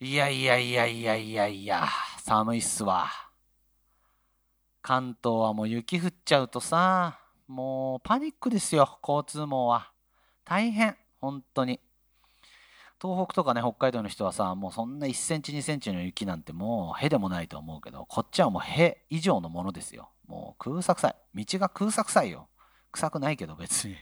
いやいやいやいやいやいや、寒いっすわ。関東はもう雪降っちゃうとさ、もうパニックですよ、交通網は。大変、本当に。東北とかね、北海道の人はさ、もうそんな1センチ2センチの雪なんてもうへでもないと思うけど、こっちはもうへ以上のものですよ。もう空作臭い。道が空作臭いよ。臭くないけど別に。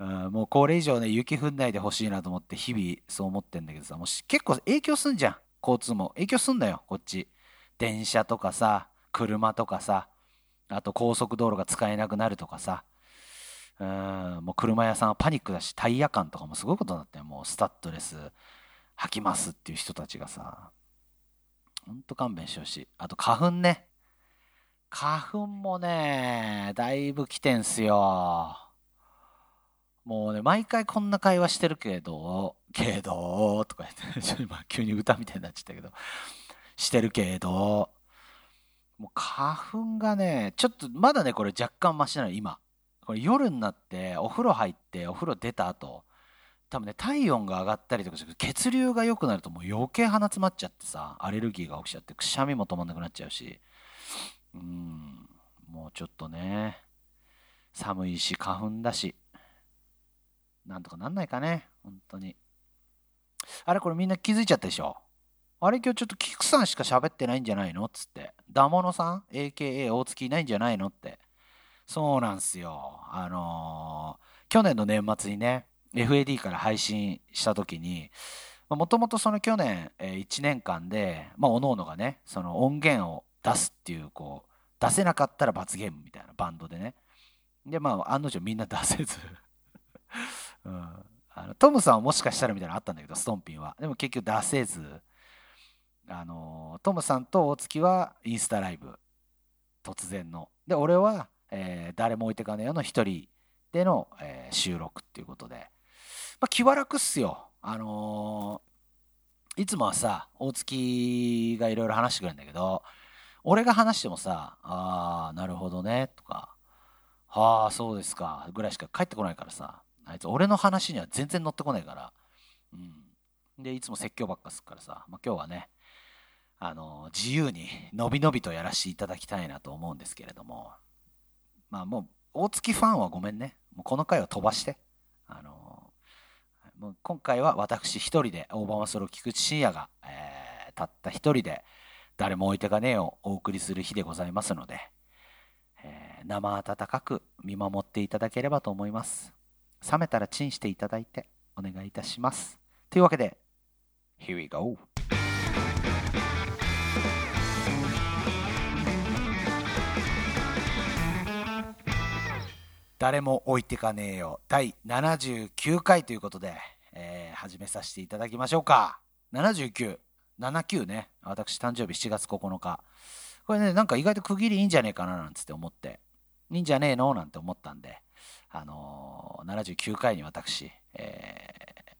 うんもうこれ以上ね、雪降んないでほしいなと思って日々そう思ってんだけどさ、もう結構影響すんじゃん。交通も。影響すんだよ、こっち。電車とかさ、車とかさ、あと高速道路が使えなくなるとかさ、うん、もう車屋さんはパニックだし、タイヤ感とかもすごいことになってもうスタッドレス履きますっていう人たちがさ、ほんと勘弁してほしい。あと花粉ね。花粉もね、だいぶ来てんすよ。もうね、毎回こんな会話してるけど、けど、とか言って、ちょっと今急に歌みたいになっちゃったけど、してるけど、もう花粉がね、ちょっとまだね、これ若干マシなの、今。これ夜になってお風呂入ってお風呂出た後、多分ね、体温が上がったりとかして血流が良くなるともう余計鼻詰まっちゃってさ、アレルギーが起きちゃって、くしゃみも止まんなくなっちゃうし、うん、もうちょっとね、寒いし花粉だし、なんとかなんないかね、本当に。あれこれみんな気づいちゃったでしょ？あれ今日ちょっとキクさんしか喋ってないんじゃないの？つって。ダモノさん ?AKA 大月いないんじゃないの？って。そうなんすよ。あのー、去年の年末にね、FAD から配信した時に、もともとその去年、えー、1年間で、まあ、おのおのがね、その音源を出すっていう、こう、出せなかったら罰ゲームみたいなバンドでね。で、まあ、案の定みんな出せずあのトムさんはもしかしたらみたいなのあったんだけど、ストンピンは。でも結局出せず、あのトムさんと大月はインスタライブ。突然の。で俺は、えー、誰も置いてかねえよの一人での、えー、収録っていうことで、まあ、気は楽っすよ。あのー、いつもはさ大月がいろいろ話してくれるんだけど俺が話してもさ「ああなるほどね」とか「はあそうですか」ぐらいしか返ってこないからさ。あいつ俺の話には全然乗ってこないから、うん、でいつも説教ばっかすっからさ、まあ、今日はねあの自由にのびのびとやらせていただきたいなと思うんですけれども。まあもう大月ファンはごめんね。もうこの回は飛ばして。あのもう今回は私一人でオーバーマソロ菊池信也が、えー、たった一人で誰も置いてかねえをお送りする日でございますので、えー、生温かく見守っていただければと思います。冷めたらチンしていただいてお願いいたします。というわけで Here we go! 誰も置いてかねえよ。第79回ということで、えー、始めさせていただきましょうか。79 79ね。私誕生日7月9日。これねなんか意外と区切りいいんじゃねえかななんつって思って。いいんじゃねえのなんて思ったんで。あのー、79回に私、え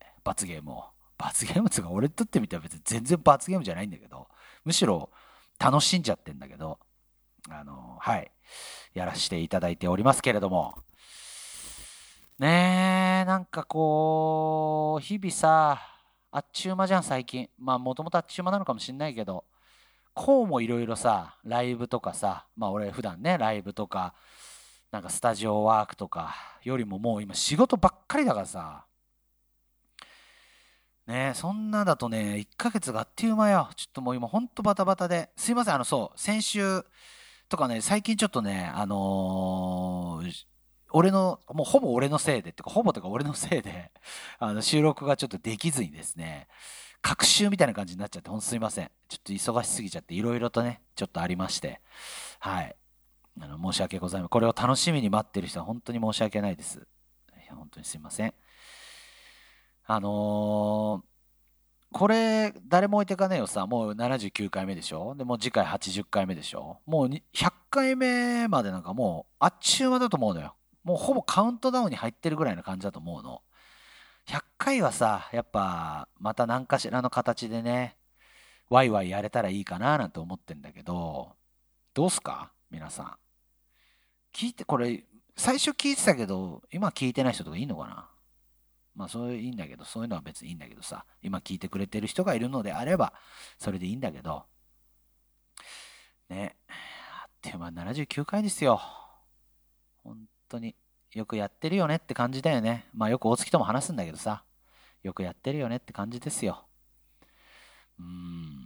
ー、罰ゲームを。罰ゲームつうか俺にとってみては別に全然罰ゲームじゃないんだけどむしろ楽しんじゃってんだけどあのー、はい。やらせていただいておりますけれども。ねえ、なんかこう、日々さ、あっちゅう間じゃん、最近。まあ、もともとあっちゅう間なのかもしんないけど、こうもいろいろさ、ライブとかさ、まあ俺普段ね、ライブとか、なんかスタジオワークとかよりももう今仕事ばっかりだからさ、ねそんなだとね、1ヶ月があっという間よ。ちょっともう今ほんとバタバタで。すいません、あのそう、先週とかね、最近ちょっとね、あのー俺の、もうほぼ俺のせいで、ってかほぼとか俺のせいで、あの収録がちょっとできずにですね、隔週みたいな感じになっちゃって、ほんとすいません。ちょっと忙しすぎちゃって、いろいろとね、ちょっとありまして、はい。あの申し訳ございません。これを楽しみに待ってる人は本当に申し訳ないです。本当にすいません。あのー、これ、誰も置いてかねえよさ、もう79回目でしょ？で、もう次回80回目でしょ？もう100回目までなんかもう、あっちゅう間だと思うのよ。もうほぼカウントダウンに入ってるぐらいの感じだと思うの。100回はさ、やっぱまた何かしらの形でね、ワイワイやれたらいいかななんて思ってんだけど、どうすか？皆さん。聞いて、これ、最初聞いてたけど、今聞いてない人とかいいのかな？まあそういういいんだけど、そういうのは別にいいんだけどさ、今聞いてくれてる人がいるのであれば、それでいいんだけど、ね、あっという間79回ですよ。本当によくやってるよねって感じだよね。まあよく大月とも話すんだけどさ、よくやってるよねって感じですよ。うーん。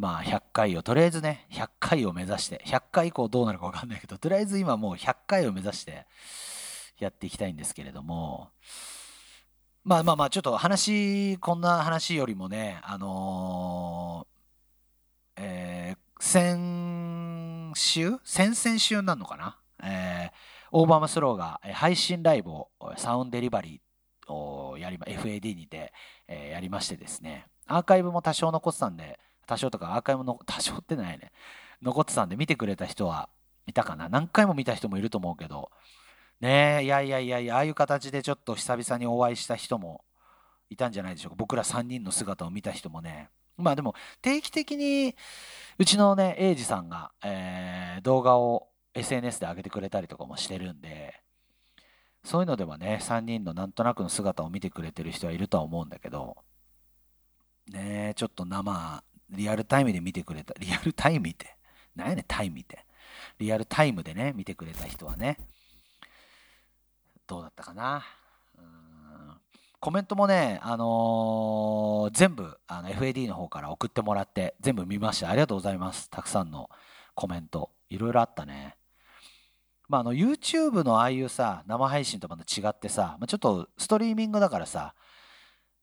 まあ100回を、とりあえずね、100回を目指して、100回以降どうなるかわかんないけど、とりあえず今もう100回を目指してやっていきたいんですけれども、まあまあまあ、ちょっと話、こんな話よりもね、あのー、えー、先週？先々週なのかな？えー、オーバーマスローが配信ライブをサウンデリバリーをやり、FAD にて、え、やりましてですね、アーカイブも多少残ってたんで、多少とかアーカイブの、多少ってないね。残ってたんで見てくれた人はいたかな。何回も見た人もいると思うけど、ねえ、いやいやいやいや、ああいう形でちょっと久々にお会いした人もいたんじゃないでしょうか。僕ら3人の姿を見た人もね。まあでも、定期的に、うちのね、エイジさんが、えー、動画を SNS で上げてくれたりとかもしてるんで、そういうのではね、3人のなんとなくの姿を見てくれてる人はいるとは思うんだけど、ねえ、ちょっと生、リアルタイムで見てくれた、リアルタイムって、何やねん、タイムって。リアルタイムでね、見てくれた人はね、どうだったかな。コメントもね、あのー、全部あの FAD の方から送ってもらって全部見ました。ありがとうございます。たくさんのコメント。いろいろあったね。まあ、の YouTube のああいうさ、生配信とまた違ってさ、まあ、ちょっとストリーミングだからさ、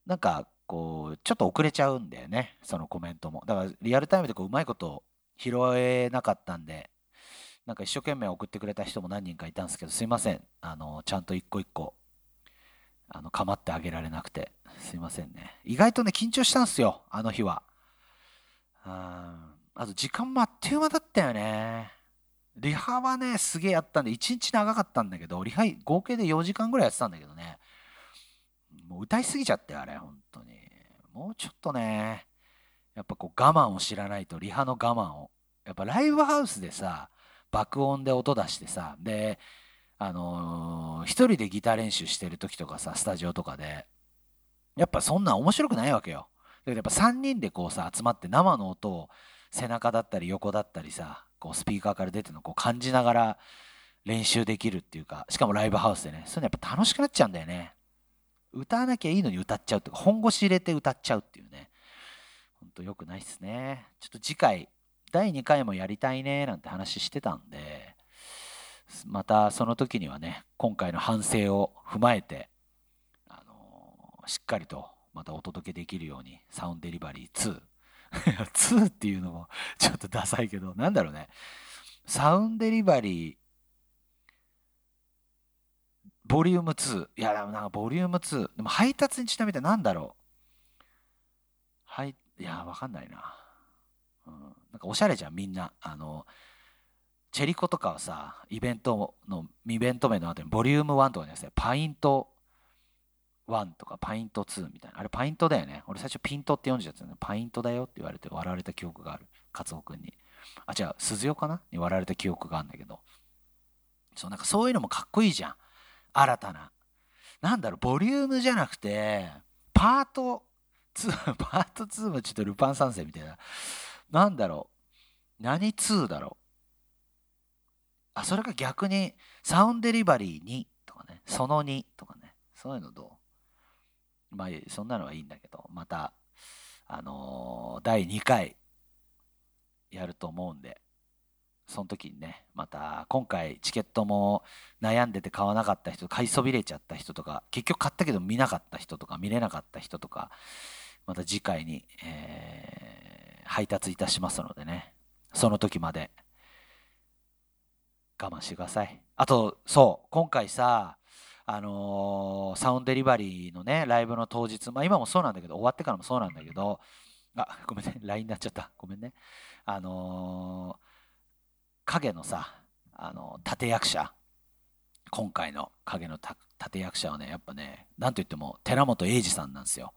なんかこう、ちょっと遅れちゃうんだよね。そのコメントも。だからリアルタイムでこううまいこと拾えなかったんで、なんか一生懸命送ってくれた人も何人かいたんですけど、すいません。あの、ちゃんと一個一個、あの、構ってあげられなくて。すいませんね。意外とね、緊張したんすよ、あの日は。ああと、時間もあっという間だったよね。リハはね、すげえやったんで、1日長かったんだけど、リハ合計で4時間ぐらいやってたんだけどね。もう歌いすぎちゃってあれ、本当に。もうちょっとね、やっぱこう我慢を知らないと、リハの我慢を。やっぱライブハウスでさ、爆音で音出してさであのー、一人でギター練習してる時とかさスタジオとかでやっぱそんなん面白くないわけよだけどやっぱ3人でこうさ集まって生の音を背中だったり横だったりさこうスピーカーから出てるのをこう感じながら練習できるっていうかしかもライブハウスでねそういうのやっぱ楽しくなっちゃうんだよね歌わなきゃいいのに歌っちゃうとか本腰入れて歌っちゃうっていうねほんとよくないっすねちょっと次回第2回もやりたいねなんて話してたんで、またその時にはね、今回の反省を踏まえて、あのー、しっかりとまたお届けできるように、サウンデリバリー2。2っていうのもちょっとダサいけど、なんだろうね。サウンデリバリー、ボリューム2。いや、でもなんかボリューム2。でも配達にちなみになんだろう？はい、いや、わかんないな。うん、なんかおしゃれじゃんみんな。あのチェリコとかはさイベントのイベント名の後にボリューム1とかにですねパイント1とかパイント2みたいな。あれパイントだよね。俺最初ピントって読んじゃったのパイントだよって言われて笑われた記憶がある。カツオ君に。あ違う鈴代かな？に笑われた記憶があるんだけど。そうなんかそういうのもかっこいいじゃん。新たななんだろうボリュームじゃなくてパート2 パート2もちょっとルパン三世みたいななんだろう。何2だろう。あ、それが逆に、サウンデリバリー2とかね、その2とかね、そういうのどう？まあ、そんなのはいいんだけど、また、あのー、第2回やると思うんで、その時にね、また今回チケットも悩んでて買わなかった人、買いそびれちゃった人とか、結局買ったけど見なかった人とか、見れなかった人とか、また次回に、えー配達いたしますのでね、その時まで我慢してください。あと、そう、今回さ、あのー、サウンデリバリーのね、ライブの当日、まあ今もそうなんだけど、終わってからもそうなんだけど、あ、ごめんね、LINE になっちゃった。ごめんね。あのー、影のさ、あの、立役者、今回の影の立役者はね、やっぱね、なんといっても寺本英二さんなんですよ。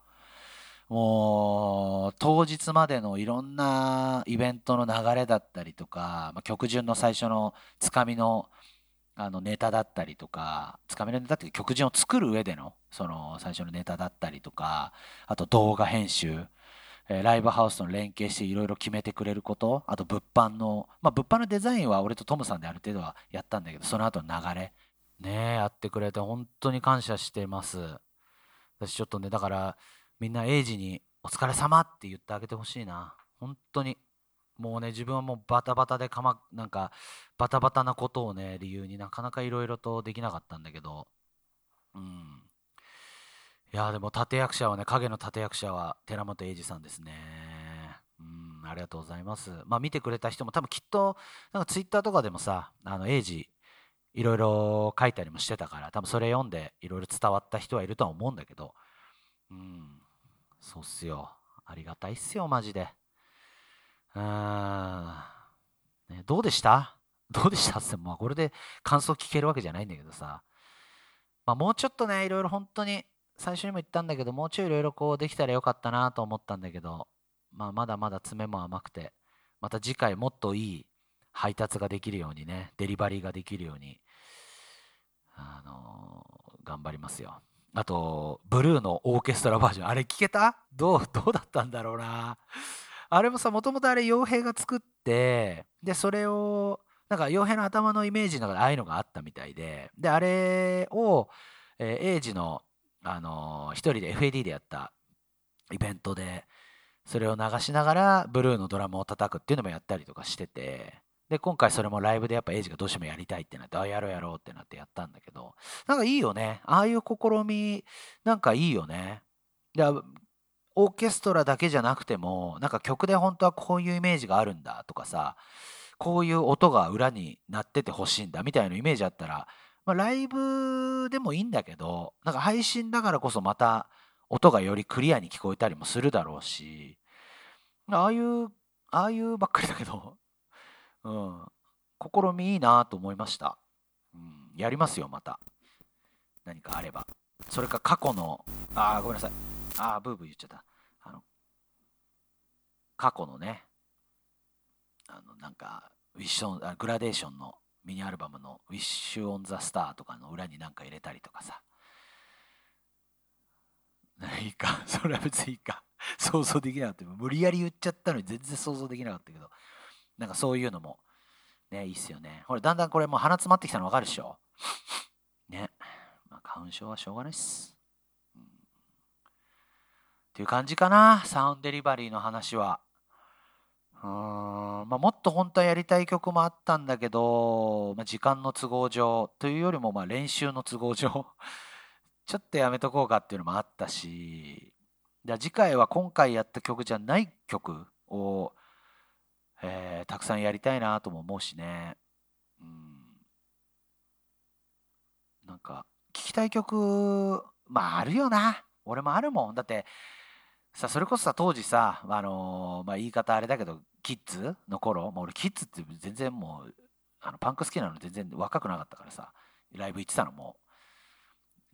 もう当日までのいろんなイベントの流れだったりとか、まあ、曲順の最初のつかみのあのネタだったりとかつかめるネタって曲順を作る上でのその最初のネタだったりとかあと動画編集えライブハウスと連携していろいろ決めてくれることあと物販のまあ物販のデザインは俺とトムさんである程度はやったんだけどその後の流れ。ねやってくれて本当に感謝してます。私ちょっとねだからみんなエイジに「お疲れ様って言ってあげてほしいな。本当に。もうね自分はもうバタバタでかまなんかバタバタなことをね理由になかなかいろいろとできなかったんだけど。うん。いやでも立役者はね影の立役者は寺本英二さんですね。うんありがとうございます。まあ見てくれた人も多分きっとなんかツイッターとかでもさあの英二いろいろ書いたりもしてたから多分それ読んでいろいろ伝わった人はいるとは思うんだけどうんそうっすよ。ありがたいっすよマジで。うん、ね、どうでした？どうでしたって、まあ、これで感想聞けるわけじゃないんだけどさ、まあ、もうちょっとね、いろいろ本当に、最初にも言ったんだけど、もうちょいいろいろこうできたらよかったなと思ったんだけど、まあ、まだまだ爪も甘くて、また次回もっといい配達ができるようにね、デリバリーができるように、あのー、頑張りますよ。あと、ブルーのオーケストラバージョン、あれ聞けた？どう、どうだったんだろうな。あれもさもともとあれ傭兵が作ってでそれをなんか傭兵の頭のイメージの中でああいうのがあったみたいでであれを、えー、エイジの、あのー、一人で FAD でやったイベントでそれを流しながらブルーのドラムを叩くっていうのもやったりとかしててで今回それもライブでやっぱエイジがどうしてもやりたいってなってああやろうやろうってなってやったんだけどなんかいいよね。ああいう試みなんかいいよね。でオーケストラだけじゃなくてもなんか曲で本当はこういうイメージがあるんだとかさこういう音が裏になっててほしいんだみたいなイメージあったら、まあ、ライブでもいいんだけどなんか配信だからこそまた音がよりクリアに聞こえたりもするだろうしああいう ああいうばっかりだけど、うん、試みいいなと思いました、うん、やりますよまた。何かあれば。それか過去のああごめんなさい。ああ、ブーブー言っちゃった。あの、過去のね、あの、なんか、ウィッシュオン、グラデーションのミニアルバムのウィッシュオンザスターとかの裏になんか入れたりとかさ。いいか、それは別にいいか。想像できなかった。無理やり言っちゃったのに全然想像できなかったけど、なんかそういうのも、ね、いいっすよね。ほら、だんだんこれもう鼻詰まってきたの分かるでしょね。まあ、花粉症はしょうがないっす。っていう感じかな、サウンドデリバリーの話は。うん。まあ、もっと本当はやりたい曲もあったんだけど、まあ、時間の都合上というよりもまあ練習の都合上 ちょっとやめとこうかっていうのもあったしじゃ次回は今回やった曲じゃない曲を、えー、たくさんやりたいなとも思うしね。うん。なんか聴きたい曲まああるよな。俺もあるもん。だってさそれこそさ当時さ、あのー、まあ、言い方あれだけどキッズの頃もう俺キッズって全然もうあのパンク好きなの全然若くなかったからさライブ行ってたのも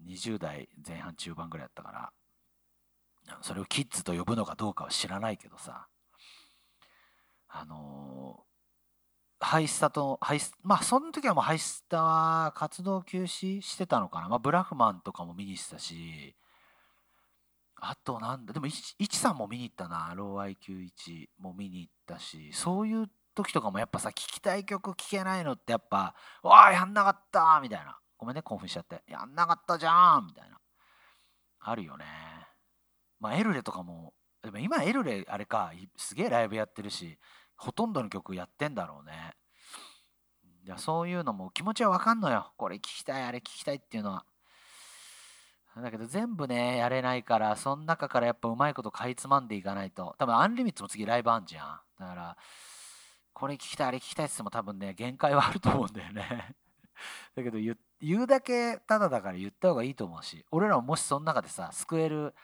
20代前半中盤ぐらいだったから。それをキッズと呼ぶのかどうかは知らないけどさ。あのー、ハイスタとハイスまあその時はもうハイスタは活動休止してたのかな、まあ、ブラフマンとかも見にしてたし。あとなんだ、でも、いちさんも見に行ったな、ロー IQ1 も見に行ったし、そういう時とかもやっぱさ、聞きたい曲聴けないのってやっぱ、わあ、やんなかったみたいな。ごめんね、興奮しちゃって。やんなかったじゃんみたいな。あるよね。まあ、エルレとかも、でも今エルレ、あれか、すげえライブやってるし、ほとんどの曲やってんだろうね。いや、そういうのも気持ちはわかんのよ。これ聞きたい、あれ聞きたいっていうのは。だけど全部ね、やれないから、その中からやっぱうまいことかいつまんでいかないと。多分アンリミットも次ライブあんじゃん。だから、これ聞きたい、あれ聞きたいって言っても多分ね、限界はあると思うんだよね。だけど言言うだけただだから言った方がいいと思うし、俺らももしその中でさ、救える、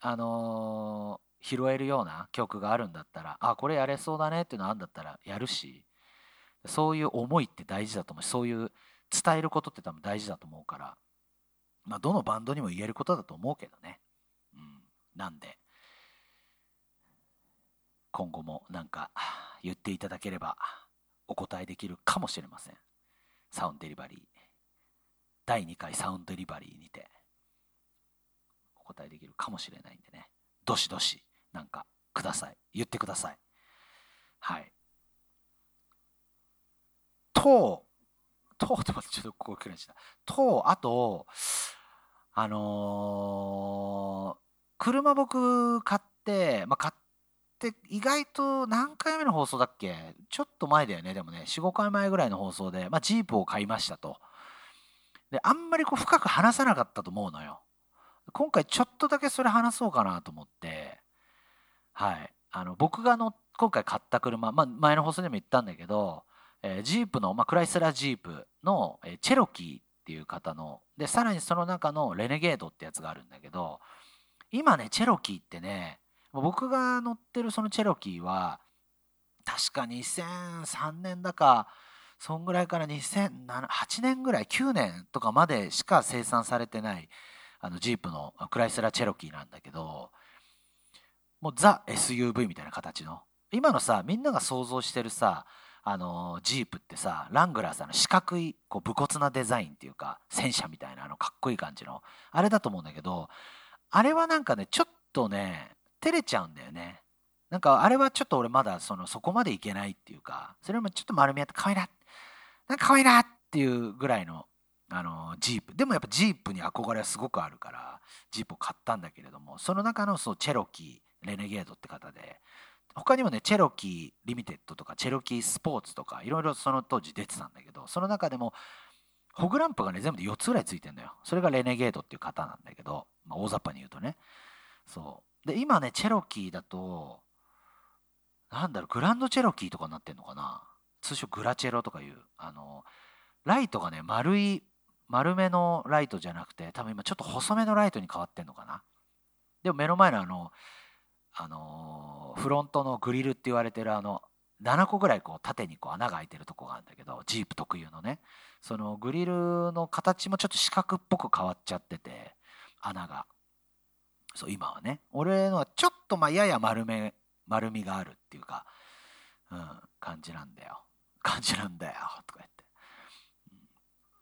あのー、拾えるような曲があるんだったら、あ、これやれそうだねっていうのあるんだったらやるし、そういう思いって大事だと思うし、そういう伝えることって多分大事だと思うから、まあ、どのバンドにも言えることだと思うけどね。うん、なんで、今後もなんか言っていただければお答えできるかもしれません。サウンドデリバリー。第2回サウンドデリバリーにて、お答えできるかもしれないんでね。どしどし、なんか、ください。言ってください。はい。と、と、ちょっとここくらいした。と、あと、あのー、車僕買って、まあ、買って意外と何回目の放送だっけ？ちょっと前だよね。でもね、4、5回前ぐらいの放送で、まあ、ジープを買いましたと。で、あんまりこう深く話さなかったと思うのよ。今回ちょっとだけそれ話そうかなと思って、はい。あの、僕がの今回買った車、まあ、前の放送でも言ったんだけど、えー、ジープの、まあ、クライスラージープの、えー、チェロキーていう方のでさらにその中のレネゲードってやつがあるんだけど今ねチェロキーってね僕が乗ってるそのチェロキーは確か2003年だかそんぐらいから2008年ぐらい9年とかまでしか生産されてないあのジープのクライスラーチェロキーなんだけどもうザ SUV みたいな形の。今のさみんなが想像してるさあのジープってさラングラーさんの四角いこう武骨なデザインっていうか戦車みたいなあのかっこいい感じのあれだと思うんだけどあれはなんかねちょっとね照れちゃうんだよね。なんかあれはちょっと俺まだそのそこまでいけないっていうかそれもちょっと丸みあって可愛いな。なんか可愛いなっていうぐらいのあのジープ。でもやっぱジープに憧れはすごくあるからジープを買ったんだけれどもその中のそうチェロキーレネゲードって方で他にもねチェロキーリミテッドとかチェロキースポーツとかいろいろその当時出てたんだけどその中でもホグランプがね全部で4つぐらいついてんだよ。それがレネゲードっていう方なんだけど、まあ、大雑把に言うとね。そう。で今ねチェロキーだとなんだろうグランドチェロキーとかになってんのかな。通称グラチェロとかいうあのライトがね丸い丸めのライトじゃなくて多分今ちょっと細めのライトに変わってんのかな。でも目の前のあのあのフロントのグリルって言われてるあの7個ぐらいこう縦にこう穴が開いてるとこがあるんだけどジープ特有のね。そのグリルの形もちょっと四角っぽく変わっちゃってて穴が。そう今はね。俺のはちょっとまやや丸め丸みがあるっていうか、うん、感じなんだよ。感じなんだよとか言って、うん、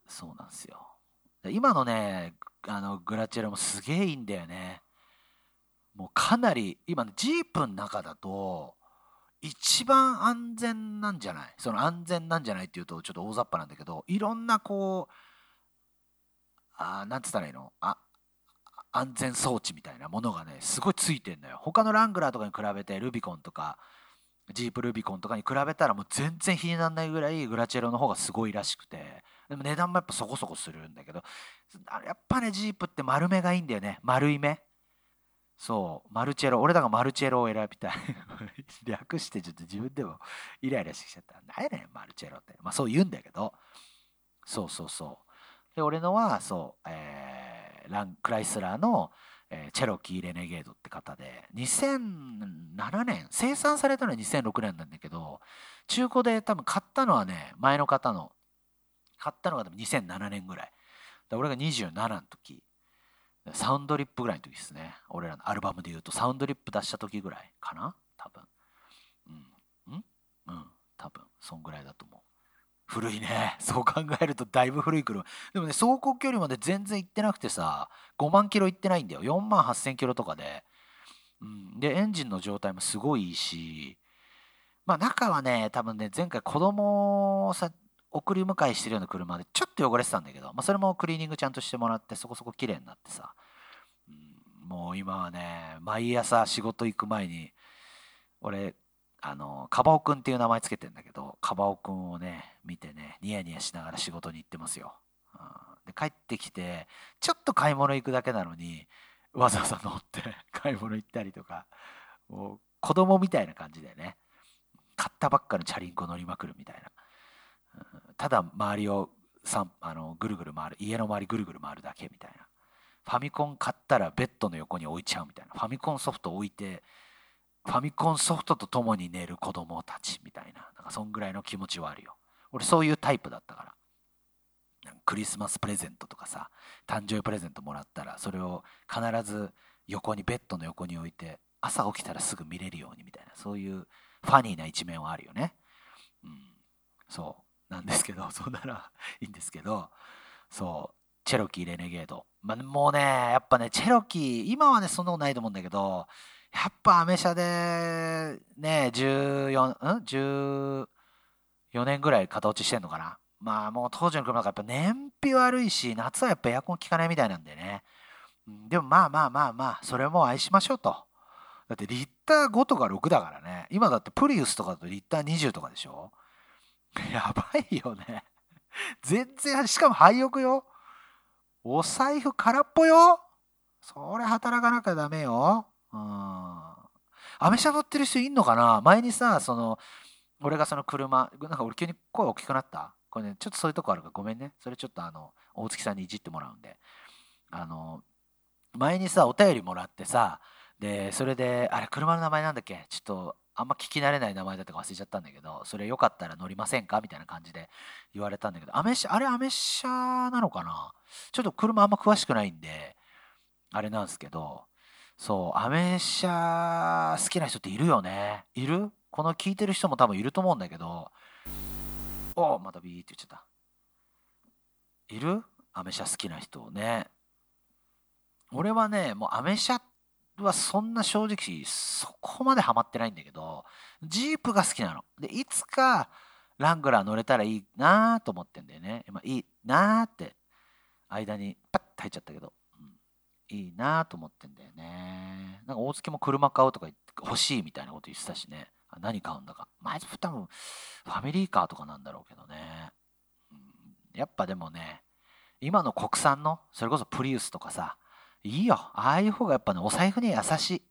そうなんですよ。今のねあのグラチェラもすげえいいんだよね。もうかなり今ジープの中だと一番安全なんじゃない？その安全なんじゃないっていうとちょっと大雑把なんだけどいろんなこうあなんつったらいいの？あ安全装置みたいなものがねすごいついてんのよ。他のラングラーとかに比べてルビコンとかジープルビコンとかに比べたらもう全然比にならないぐらいグラチェロの方がすごいらしくてでも値段もやっぱそこそこするんだけどやっぱねジープって丸めがいいんだよね。丸い目。そう、マルチェロ。俺だからマルチェロを選びたい。略してちょっと自分でもイライラしてきちゃった。何やねん、マルチェロって。まあそう言うんだけど。そうそうそう。で、俺のは、そう、えー、ランクライスラーの、えー、チェロキー・レネゲードって方で、2007年、生産されたのは2006年なんだけど、中古で多分買ったのはね、前の方の、買ったのが多分2007年ぐらい。俺が27の時。サウンドリップぐらいの時ですね。俺らのアルバムで言うと、サウンドリップ出した時ぐらいかな？多分。うん。うん。多分、そんぐらいだと思う。古いね。そう考えるとだいぶ古い車。でもね、走行距離まで全然行ってなくてさ、5万キロ行ってないんだよ。4万8000キロとかで。うん。で、エンジンの状態もすごいいいし、まあ中はね、多分ね、前回子供をさ、送り迎えしてるような車でちょっと汚れてたんだけど、まあ、それもクリーニングちゃんとしてもらってそこそこ綺麗になってさ、うん、もう今はね毎朝仕事行く前に俺あのカバオくんっていう名前つけてんだけどカバオくんをね見てねニヤニヤしながら仕事に行ってますよ、うん、で帰ってきてちょっと買い物行くだけなのにわざわざ乗って 買い物行ったりとかもう子供みたいな感じでね買ったばっかのチャリンコ乗りまくるみたいな。ただ周りをさあのぐるぐる回る家の周りぐるぐる回るだけみたいな。ファミコン買ったらベッドの横に置いちゃうみたいな。ファミコンソフト置いてファミコンソフトと共に寝る子供たちみたいな。なんかそんぐらいの気持ちはあるよ。俺そういうタイプだったから。クリスマスプレゼントとかさ誕生日プレゼントもらったらそれを必ず横にベッドの横に置いて朝起きたらすぐ見れるようにみたいな。そういうファニーな一面はあるよね。うん。そう。なんですけど、そんならいいんですけど、そう、チェロキーレネゲード。まあ、もうね、やっぱね、チェロキー、今はね、そんなことないと思うんだけど、やっぱアメ車で、ね、14、ん ?14 年ぐらい型落ちしてんのかな？まあもう当時の車がやっぱ燃費悪いし、夏はやっぱエアコン効かないみたいなんでね。でもまあまあまあまあ、それも愛しましょうと。だってリッター5とか6だからね。今だってプリウスとかだとリッター20とかでしょ？やばいよね。全然、しかも廃屋よ。お財布空っぽよ。それ働かなきゃダメよ。うん。アメ車乗ってる人いんのかな？前にさ、その、俺がその車、なんか俺急に声大きくなった？これね、ちょっとそういうとこあるからごめんね。それちょっとあの、大月さんにいじってもらうんで。あの、前にさ、お便りもらってさ、で、それで、あれ、車の名前なんだっけ？ちょっと、あんま聞き慣れない名前だったか忘れちゃったんだけど、それよかったら乗りませんか？みたいな感じで言われたんだけど、アメ車、あれアメ車なのかな？ちょっと車あんま詳しくないんで、あれなんですけど、そう、アメ車好きな人っているよね。いる？この聞いてる人も多分いると思うんだけど、おまたビーって言っちゃった。いる？アメ車好きな人ね。俺はね、もうアメ車はそんな正直そこまでハマってないんだけど、ジープが好きなの。で、いつかラングラー乗れたらいいなと思ってんだよね。今いいなって間にパッと入っちゃったけど、うん、いいなと思ってんだよね。なんか大月も車買うとか欲しいみたいなこと言ってたしね。何買うんだか。まあ、多分ファミリーカーとかなんだろうけどね。うん、やっぱでもね、今の国産の、それこそプリウスとかさ、いいよ。ああいう方がやっぱね、お財布に優しい。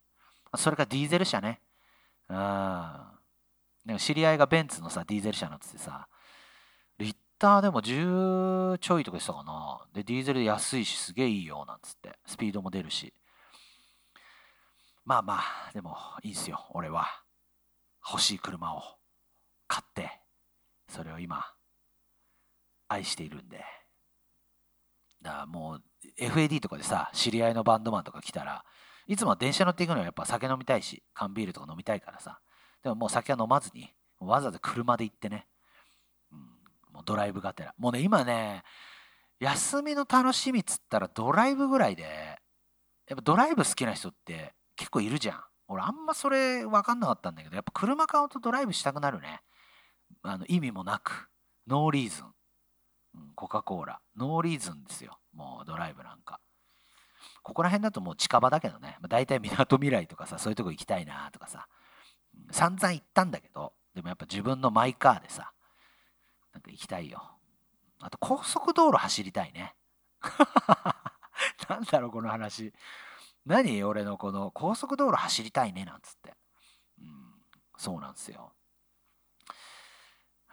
それかディーゼル車ね。うん。でも知り合いがベンツのさ、ディーゼル車乗っててさ、リッターでも10ちょいとかしたかな。で、ディーゼル安いし、すげえいいよ、なんつって。スピードも出るし。まあまあ、でもいいんすよ、俺は。欲しい車を買って、それを今、愛しているんで。だからもう FAD とかでさ知り合いのバンドマンとか来たらいつも電車乗っていくのはやっぱ酒飲みたいし缶ビールとか飲みたいからさ。でももう酒は飲まずにわざわざ車で行ってね、うん、もうドライブがてら。もうね今ね休みの楽しみっつったらドライブぐらいでやっぱドライブ好きな人って結構いるじゃん。俺あんまそれ分かんなかったんだけどやっぱ車買うとドライブしたくなるね。あの意味もなく。ノーリーズン。コカ・コーラ。ノーリーズンですよ。もうドライブなんか。ここら辺だともう近場だけどね。まあ、大体みなとみらいとかさ、そういうとこ行きたいなとかさ。散々行ったんだけど、でもやっぱ自分のマイカーでさ、なんか行きたいよ。あと高速道路走りたいね。なんだろう、この話。何俺のこの高速道路走りたいね、なんつって。うん、そうなんですよ。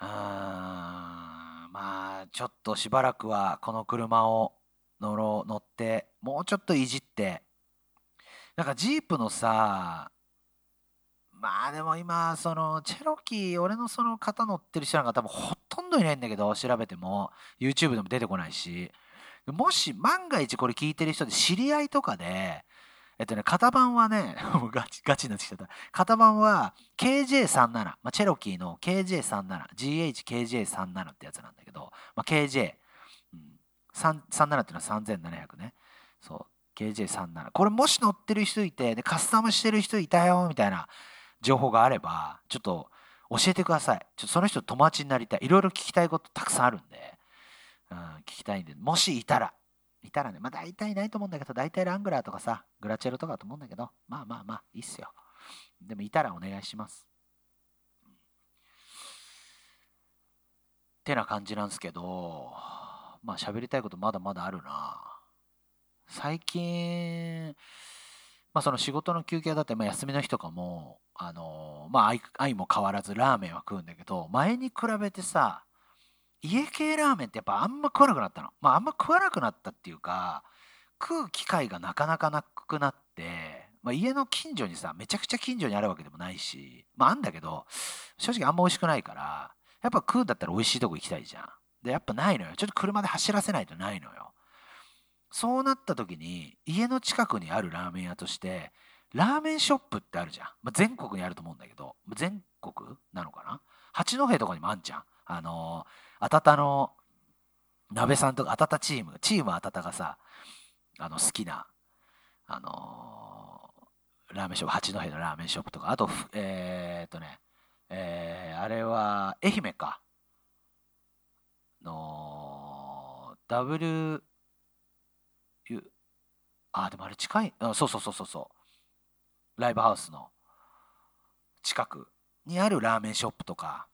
あーまあちょっとしばらくはこの車を乗ろう乗ってもうちょっといじって。なんかジープのさまあでも今そのチェロキー俺のその方乗ってる人なんか多分ほとんどいないんだけど調べても。YouTube でも出てこないし。もし万が一これ聞いてる人で知り合いとかでえっとね、型番はね、も うガチ、ガチになってきちゃった。型番は KJ37、まあ、チェロキーの KJ37、GHKJ37 ってやつなんだけど、まあ、KJ、うん、37っていうのは3700ね。そう、KJ37。これもし乗ってる人いて、で、カスタムしてる人いたよ、みたいな情報があれば、ちょっと教えてください。ちょその人友達になりたい。いろいろ聞きたいことたくさんあるんで、うん、聞きたいんで、もしいたら、いたらね、まあ大体ないと思うんだけど、大体ラングラーとかさ、グラチェロとかだと思うんだけど、まあまあまあ、いいっすよ。でもいたらお願いします。ってな感じなんですけど、まあ喋りたいことまだまだあるな。最近、まあその仕事の休憩だったり、まあ、休みの日とかも、あのまあ愛も変わらずラーメンは食うんだけど、前に比べてさ、家系ラーメンってやっぱあんま食わなくなったの。まああんま食わなくなったっていうか、食う機会がなかなかなくなって、まあ、家の近所にさ、めちゃくちゃ近所にあるわけでもないし、まああんだけど、正直あんま美味しくないから、やっぱ食うんだったら美味しいとこ行きたいじゃん。で、やっぱないのよ。ちょっと車で走らせないとないのよ。そうなった時に、家の近くにあるラーメン屋として、ラーメンショップってあるじゃん。まあ、全国にあると思うんだけど、全国なのかな？八戸とかにもあんじゃん。あのーあたたの鍋さんとかあたたチームチームあたたがさあの好きなあのー、ラーメンショップ八戸のラーメンショップとかあとえー、っとねえー、あれは愛媛かの W あでもあれ近いあそうそうそうそうそう。ライブハウスの近くにあるラーメンショップとか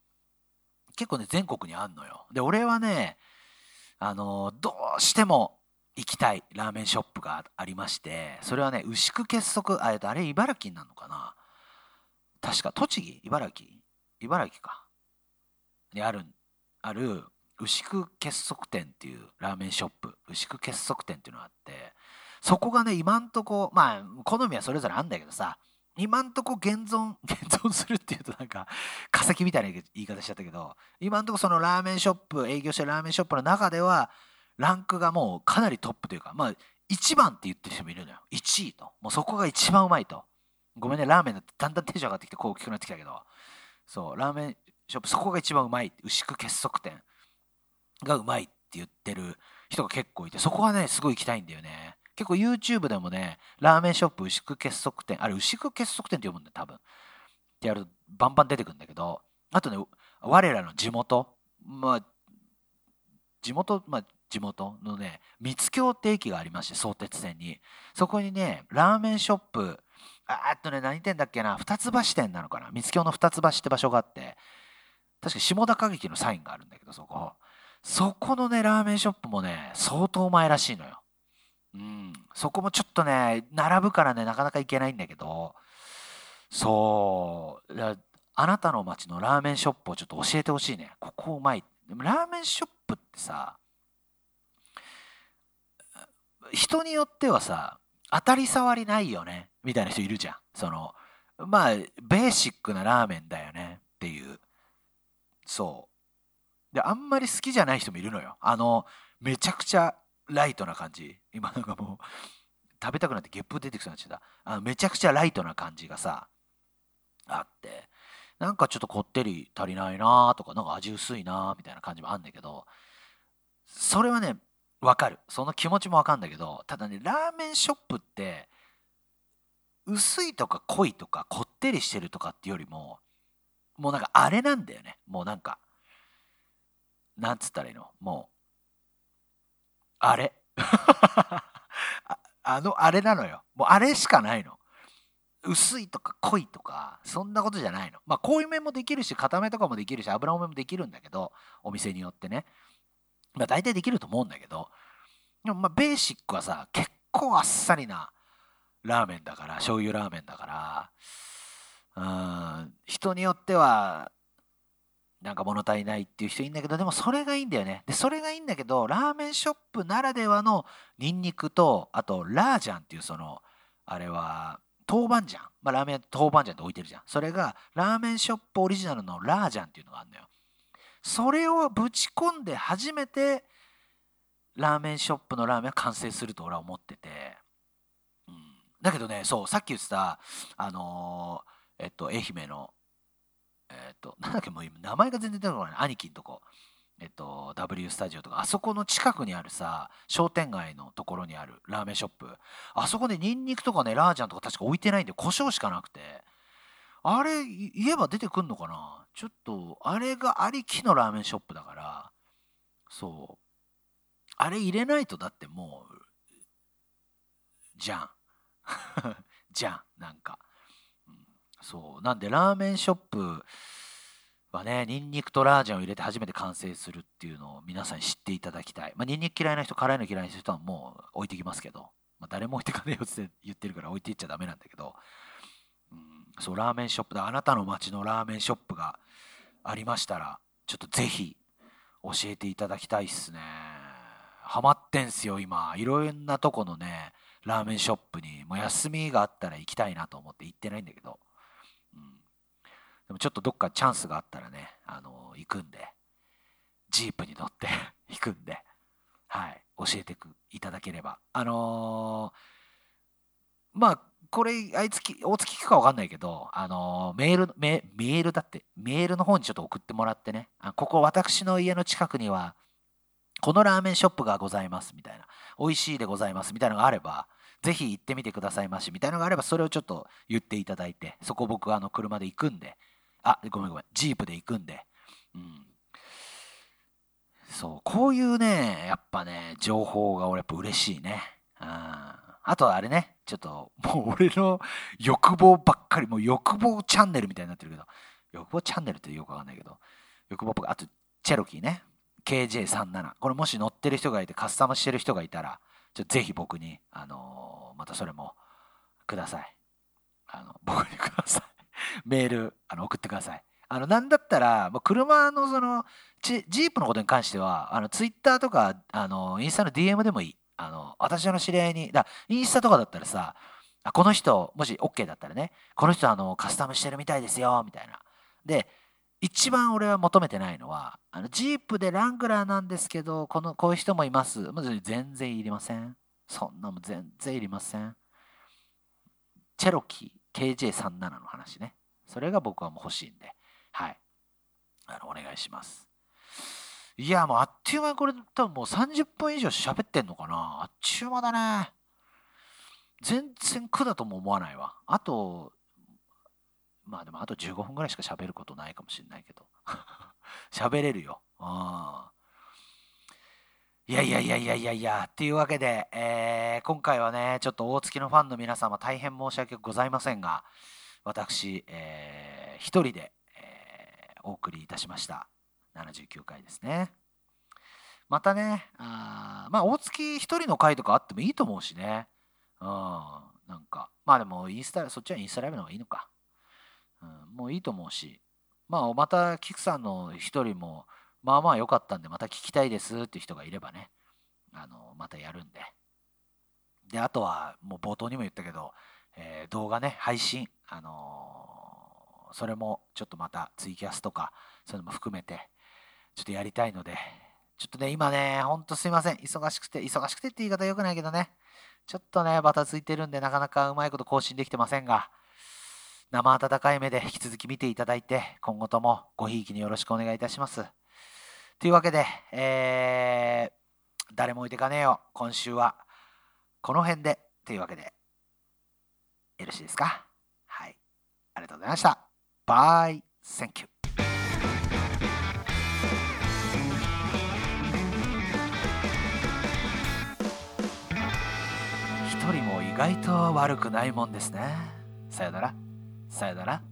結構ね全国にあんのよ。で俺はねあのどうしても行きたいラーメンショップがありましてそれはね牛久結束ああれ茨城なのかな。確か栃木？茨城？茨城か。にあるある牛久結束店っていうラーメンショップ。牛久結束店っていうのがあってそこがね今んとこまあ好みはそれぞれあるんだけどさ今んとこ現存 現存するっていうとなんか化石みたいな言い方しちゃったけど今んとこそのラーメンショップ営業してるラーメンショップの中ではランクがもうかなりトップというかまあ1番って言ってる人もいるのよ。1位と。もうそこが一番うまいと。ごめんねラーメンだってだんだんテンション上がってきてこう大きくなってきたけど。そうラーメンショップそこが一番うまい。牛久結束店。がうまいって言ってる人が結構いてそこはねすごい行きたいんだよね。結構 YouTube でもねラーメンショップ牛久結束店あれ牛久結束店って読むんだよ多分。ってやるとバンバン出てくるんだけどあとね我らの地元まあ地元まあ地元のね三津京って駅がありまして相鉄線に。そこにねラーメンショップあっとね何店だっけな二ツ橋店なのかな。三津京の二ツ橋って場所があって確か下田歌劇のサインがあるんだけどそこ。そこのねラーメンショップもね相当前らしいのよ。うん。そこもちょっとね並ぶからねなかなか行けないんだけど。そう。あなたの街のラーメンショップをちょっと教えてほしいね。ここうまい。でもラーメンショップってさ人によってはさ当たり障りないよねみたいな人いるじゃん。そのまあベーシックなラーメンだよねっていう。そう。であんまり好きじゃない人もいるのよ。あのめちゃくちゃライトな感じ。今なんかもう食べたくなってゲップ出てきそうになっちゃった。あのめちゃくちゃライトな感じがさあって。なんかちょっとこってり足りないなとかなんか味薄いなみたいな感じもあんだけどそれはねわかる。その気持ちもわかるんだけどただねラーメンショップって薄いとか濃いとかこってりしてるとかっていうよりももうなんかあれなんだよね。もうなんかなんつったらいいの？もう。あれ？あのあれなのよ。もうあれしかないの。薄いとか濃いとかそんなことじゃないの。まあ濃いめもできるし固めとかもできるし油多めもできるんだけどお店によってね。まあ大体できると思うんだけど。でもまあベーシックはさ結構あっさりなラーメンだから醤油ラーメンだからうん人によってはなんか物足りないっていう人いるんだけどでもそれがいいんだよね。でそれがいいんだけどラーメンショップならではのニンニクとあとラージャンっていうそのあれは豆板醤。まあラーメン豆板醤って置いてるじゃん。それがラーメンショップオリジナルのラージャンっていうのがあるのよ。それをぶち込んで初めてラーメンショップのラーメンは完成すると俺は思ってて。だけどねそうさっき言ってたあのー、えっと愛媛のとなんだっけもう今名前が全然出てこない兄貴んとこ。えっと W スタジオとか。あそこの近くにあるさ商店街のところにあるラーメンショップ。あそこでニンニクとかねラージャンとか確か置いてないんで胡椒しかなくて。あれ言えば出てくんのかな？ちょっとあれがありきのラーメンショップだから。そう。あれ入れないとだってもうじゃん。じゃんなんか、そう。なんでラーメンショップはねニンニクとラージャンを入れて初めて完成するっていうのを皆さんに知っていただきたい。まあニンニク嫌いな人辛いの嫌いな人はもう置いてきますけど、まあ、誰も置いてかねえよって言ってるから置いていっちゃダメなんだけど、うん、そうラーメンショップだ。あなたの街のラーメンショップがありましたらちょっとぜひ教えていただきたいっすね。ハマってんすよ今。いろんなとこのねラーメンショップにもう休みがあったら行きたいなと思って行ってないんだけど、でもちょっとどっかチャンスがあったらね、あの、行くんでジープに乗って 行くんで、はい、教えてくいただければ。あのー、まあこれ、あいつき、大月聞くか分かんないけど、あのメールメ、メールだって、メールの方にちょっと送ってもらってね、あここ私の家の近くには、このラーメンショップがございますみたいな、美味しいでございますみたいなのがあれば、ぜひ行ってみてくださいましみたいなのがあれば、それをちょっと言っていただいて、そこ僕あの車で行くんで、あ、ごめんごめん、ジープで行くんで、うん。そう、こういうね、やっぱね、情報が俺やっぱ嬉しいね。うん。あとあれね、ちょっともう俺の欲望ばっかり、もう欲望チャンネルみたいになってるけど、欲望チャンネルってよくわかんないけど、欲望っぽく、あと、チェロキーね。KJ37。これもし乗ってる人がいて、カスタムしてる人がいたら、ちょぜひ僕に、あのー、またそれもください。あの、僕にください。メール、あの、送ってください。あの、なんだったら、もう車のその、ジープのことに関しては、あの、ツイッターとか、あの、インスタの DM でもいい。あの、私の知り合いに、だインスタとかだったらさ、この人、もし OK だったらね、この人、あの、カスタムしてるみたいですよ、みたいな。で、一番俺は求めてないのは、あのジープでラングラーなんですけど、このこういう人もいます。まず全然いりません。そんなも全然いりません。チェロキー KJ37 の話ね。それが僕はもう欲しいんで、はい。あのお願いします。いや、もうあっという間にこれ多分もう30分以上喋ってんのかな。あっちゅう間だね。全然苦だとも思わないわ。あと、まあでもあと15分ぐらいしか喋ることないかもしれないけど。喋れるよ。いやいやいやいやいやいや、っていうわけで、えー、今回はね、ちょっと大月のファンの皆様大変申し訳ございませんが、私、えー、一人で、えー、お送りいたしました。79回ですね。またね、あまあ大月一人の回とかあってもいいと思うしね。うん、なんか、まあでもインスタ、そっちはインスタライブの方がいいのか。うん、もういいと思うし、まあ、また、キクさんの一人も、まあまあ良かったんで、また聞きたいですっていう人がいればね、あの、またやるんで。で、あとは、もう冒頭にも言ったけど、えー、動画ね、配信、あのー、それもちょっとまたツイキャスとか、そういうのも含めて、ちょっとやりたいので、ちょっとね、今ね、ほんとすいません。忙しくて、忙しくてって言い方良くないけどね、ちょっとね、バタついてるんで、なかなかうまいこと更新できてませんが、生温かい目で引き続き見ていただいて、今後ともごひいきによろしくお願いいたします。というわけで、えー、誰も置いてかねえよ。今週はこの辺でというわけで、よろしいですか？はい。ありがとうございました。 Bye、thank you。一人も意外と悪くないもんですね。さよなら。さよなら。